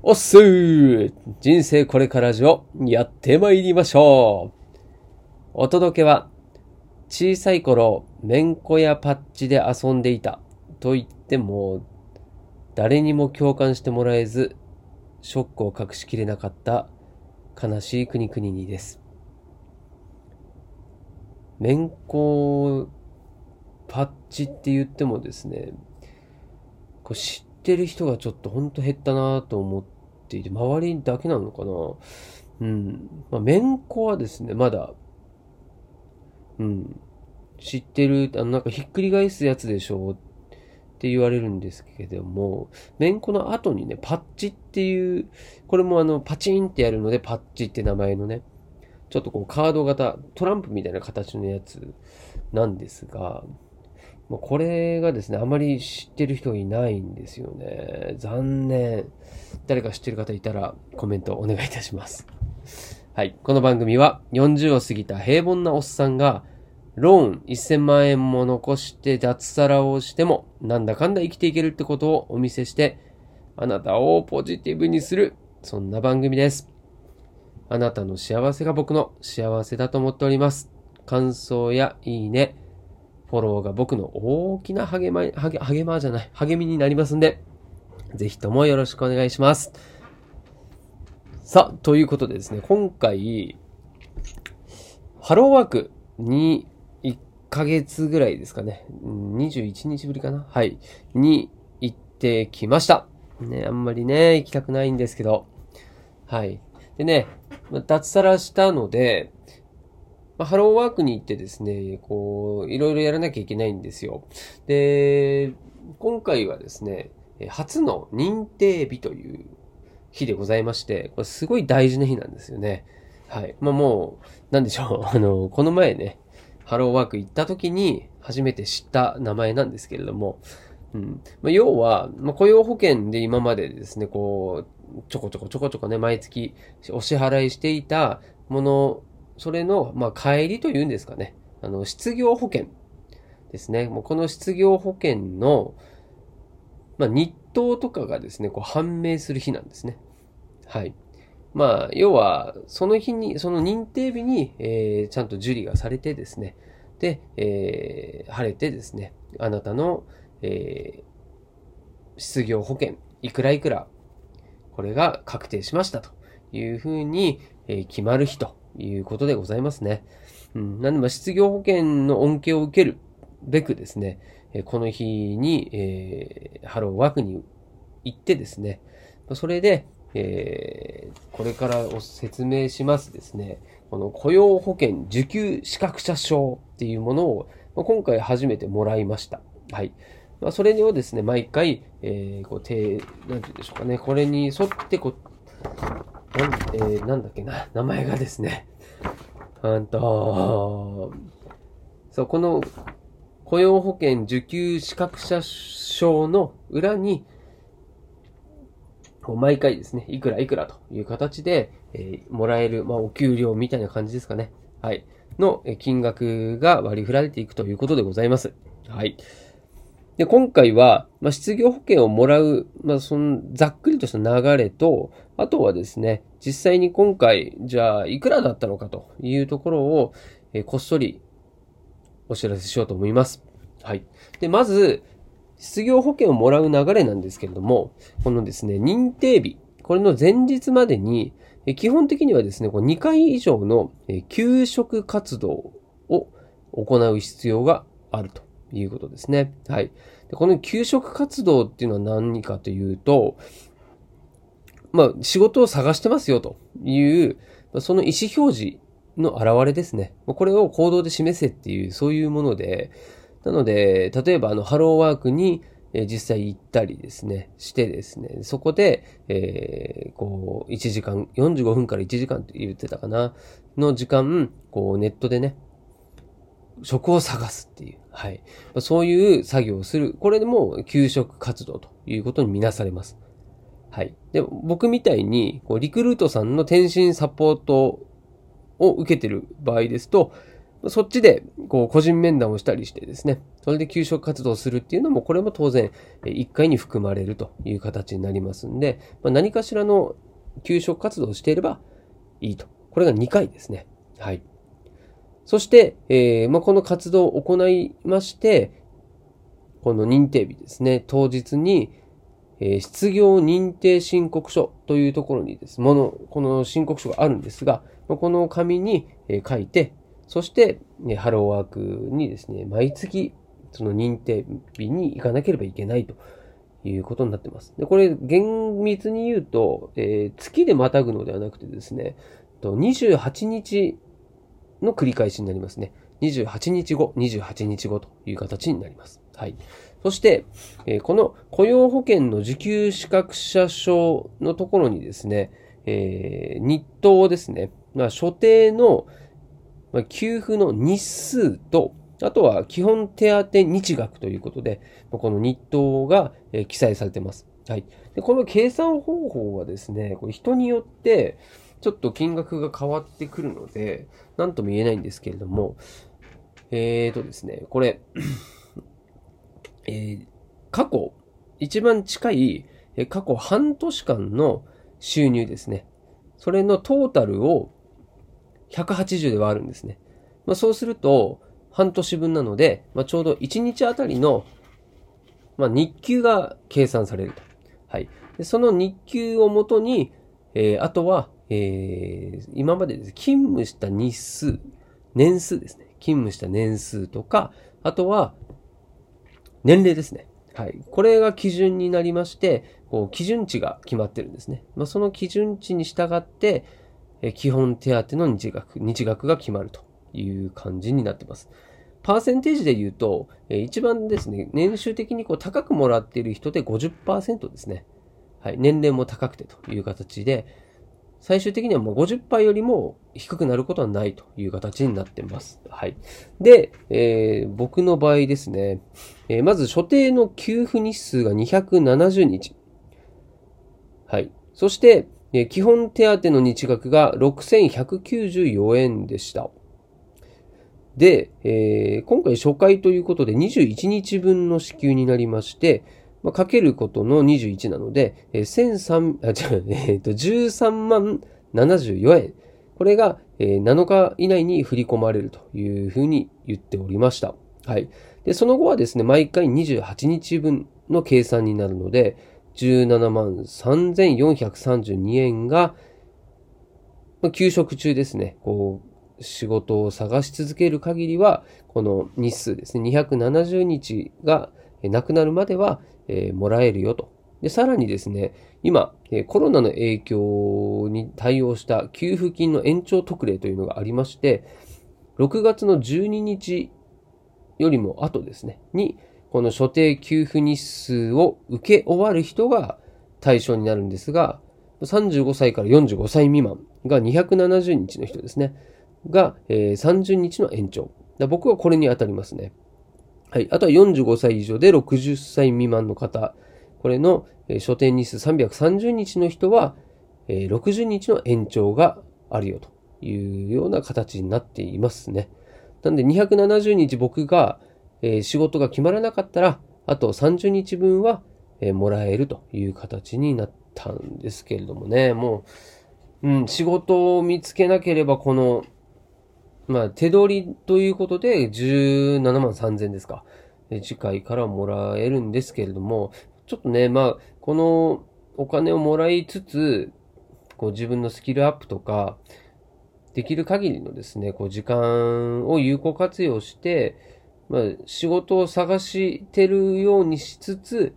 おっすー人生これからじをやってまいりましょうお届けは、小さい頃、めんこやパッチで遊んでいたと言っても、誰にも共感してもらえず、ショックを隠しきれなかった悲しい国々にです。めんこパッチって言ってもですね、こう知ってる人がちょっとほんと減ったなと思っていて、周りだけなのかなうん。まあ、めんこはですね、まだ、うん。知ってる、あの、なんかひっくり返すやつでしょって言われるんですけども、めんこの後にね、パッチっていう、これもあの、パチンってやるので、パッチって名前のね、ちょっとこうカード型、トランプみたいな形のやつなんですが、これがですね、あまり知ってる人いないんですよね。残念。誰か知ってる方いたらコメントお願いいたします。はい。この番組は40を過ぎた平凡なおっさんがローン1000万円も残して脱サラをしてもなんだかんだ生きていけるってことをお見せしてあなたをポジティブにするそんな番組です。あなたの幸せが僕の幸せだと思っております。感想やいいね、フォローが僕の大きな励ま、励、励まじゃない、励みになりますんで、ぜひともよろしくお願いします。さあ、ということでですね、今回、ハローワークに1ヶ月ぐらいですかね、21日ぶりかな？はい、に行ってきました。ね、あんまりね、行きたくないんですけど、はい。でね、脱サラしたので、まあ、ハローワークに行ってですね、こう、いろいろやらなきゃいけないんですよ。で、今回はですね、初の認定日という日でございまして、これすごい大事な日なんですよね。はい。まあもう、なんでしょう。あの、この前ね、ハローワーク行った時に初めて知った名前なんですけれども、うん。まあ、要は、まあ、雇用保険で今までですね、こう、ちょこちょこちょこちょこね、毎月お支払いしていたものそれの、まあ、帰りというんですかね。あの、失業保険ですね。もうこの失業保険の、まあ、日当とかがですね、こう判明する日なんですね。はい。まあ、要は、その日に、その認定日に、えー、ちゃんと受理がされてですね、で、えー、晴れてですね、あなたの、えー、失業保険、いくらいくら、これが確定しましたというふうに、えー、決まる日ということでございますね。うん。なんで、ま失業保険の恩恵を受けるべくですね、この日に、えー、ハローワークに行ってですね、それで、えー、これからお説明しますですね、この雇用保険受給資格者証っていうものを、今回初めてもらいました。はい。まあ、それをですね、毎回、えー、こう、て、なんて言うんでしょうかね、これに沿ってこう、えー、なんだっけな、名前がですね、うんと、そう、この雇用保険受給資格者証の裏に、毎回ですね、いくらいくらという形で、えー、もらえる、まあ、お給料みたいな感じですかね。はい。の金額が割り振られていくということでございます。はい。で、今回は、まあ、失業保険をもらう、まあ、その、ざっくりとした流れと、あとはですね、実際に今回、じゃあ、いくらだったのかというところを、えー、こっそりお知らせしようと思います。はい。で、まず、失業保険をもらう流れなんですけれども、このですね、認定日、これの前日までに、え基本的にはですね、こう2回以上の休職活動を行う必要があると。いうことですね。はい。でこの給食活動っていうのは何かというと、まあ、仕事を探してますよという、その意思表示の表れですね。これを行動で示せっていう、そういうもので、なので、例えばあの、ハローワークにえ実際行ったりですね、してですね、そこで、えー、こう、1時間、45分から1時間って言ってたかな、の時間、こう、ネットでね、職を探すっていう、はい。そういう作業をする。これでも給食活動ということにみなされます。はい。で、僕みたいに、こう、リクルートさんの転身サポートを受けてる場合ですと、そっちで、こう、個人面談をしたりしてですね、それで給食活動をするっていうのも、これも当然、1回に含まれるという形になりますんで、まあ、何かしらの給食活動をしていればいいと。これが2回ですね。はい。そして、えー、まあ、この活動を行いまして、この認定日ですね、当日に、えー、失業認定申告書というところにです、もの、この申告書があるんですが、この紙にえ書いて、そして、ハローワークにですね、毎月、その認定日に行かなければいけないということになってます。で、これ、厳密に言うと、えー、月でまたぐのではなくてですね、28日の繰り返しになりますね。28日後、28日後という形になります。はい。そして、えー、この雇用保険の受給資格者証のところにですね、えー、日当ですね。まあ、所定の、給付の日数と、あとは基本手当日額ということで、この日当が、記載されています。はい。で、この計算方法はですね、これ人によって、ちょっと金額が変わってくるので、なんとも言えないんですけれども、えーとですね、これ、えー、過去、一番近い、え過去半年間の収入ですね。それのトータルを180で割るんですね。まあ、そうすると、半年分なので、まあ、ちょうど1日あたりの、まあ、日給が計算されると。はい。でその日給をもとに、えー、あとは、えー、今までです、勤務した日数、年数ですね。勤務した年数とか、あとは、年齢ですね。はい。これが基準になりまして、こう、基準値が決まってるんですね。まあ、その基準値に従って、え基本手当の日額、日額が決まるという感じになってます。パーセンテージで言うと、え一番ですね、年収的にこう高くもらっている人で50%ですね。はい。年齢も高くてという形で、最終的にはもう50%よりも低くなることはないという形になってます。はい。で、えー、僕の場合ですね、えー、まず所定の給付日数が270日。はい。そして、えー、基本手当の日額が6194円でした。で、えー、今回初回ということで21日分の支給になりまして、まあ、かけることの21なので、えー、13、あ、違う、え、ー、と、13万74円。これが、えー、7日以内に振り込まれるというふうに言っておりました。はい。で、その後はですね、毎回28日分の計算になるので、17万3432円が、まあ、休職中ですね、こう、仕事を探し続ける限りは、この日数ですね、270日がなくなるまでは、えー、もらえるよと。で、さらにですね、今、コロナの影響に対応した給付金の延長特例というのがありまして、6月の12日よりも後ですね、に、この所定給付日数を受け終わる人が対象になるんですが、35歳から45歳未満が270日の人ですね、が、えー、30日の延長。僕はこれに当たりますね。はい。あとは45歳以上で60歳未満の方。これの、え所定日数330日の人は、えー、60日の延長があるよというような形になっていますね。なんで270日僕が、えー、仕事が決まらなかったら、あと30日分は、えー、もらえるという形になったんですけれどもね。もう、うん、仕事を見つけなければこのまあ、手取りということで17万3000ですか。次回からもらえるんですけれども、ちょっとね、まあ、このお金をもらいつつ、こう自分のスキルアップとか、できる限りのですね、こう時間を有効活用して、まあ、仕事を探してるようにしつつ、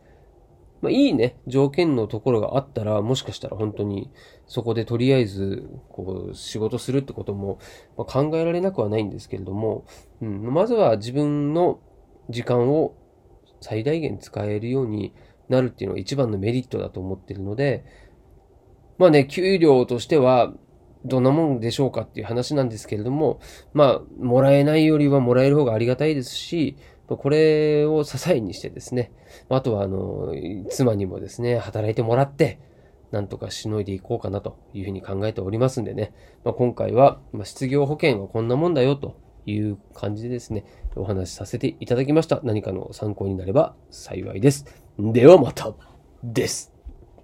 まあ、いいね、条件のところがあったら、もしかしたら本当に、そこでとりあえず、こう、仕事するってことも、まあ、考えられなくはないんですけれども、うん、まずは自分の時間を最大限使えるようになるっていうのが一番のメリットだと思ってるので、まあね、給料としては、どんなもんでしょうかっていう話なんですけれども、まあ、もらえないよりはもらえる方がありがたいですし、これを支えにしてですね、あとは、あの、妻にもですね、働いてもらって、なんとかしのいでいこうかなというふうに考えておりますんでね、まあ、今回は、ま、失業保険はこんなもんだよという感じでですね、お話しさせていただきました。何かの参考になれば幸いです。ではまたです。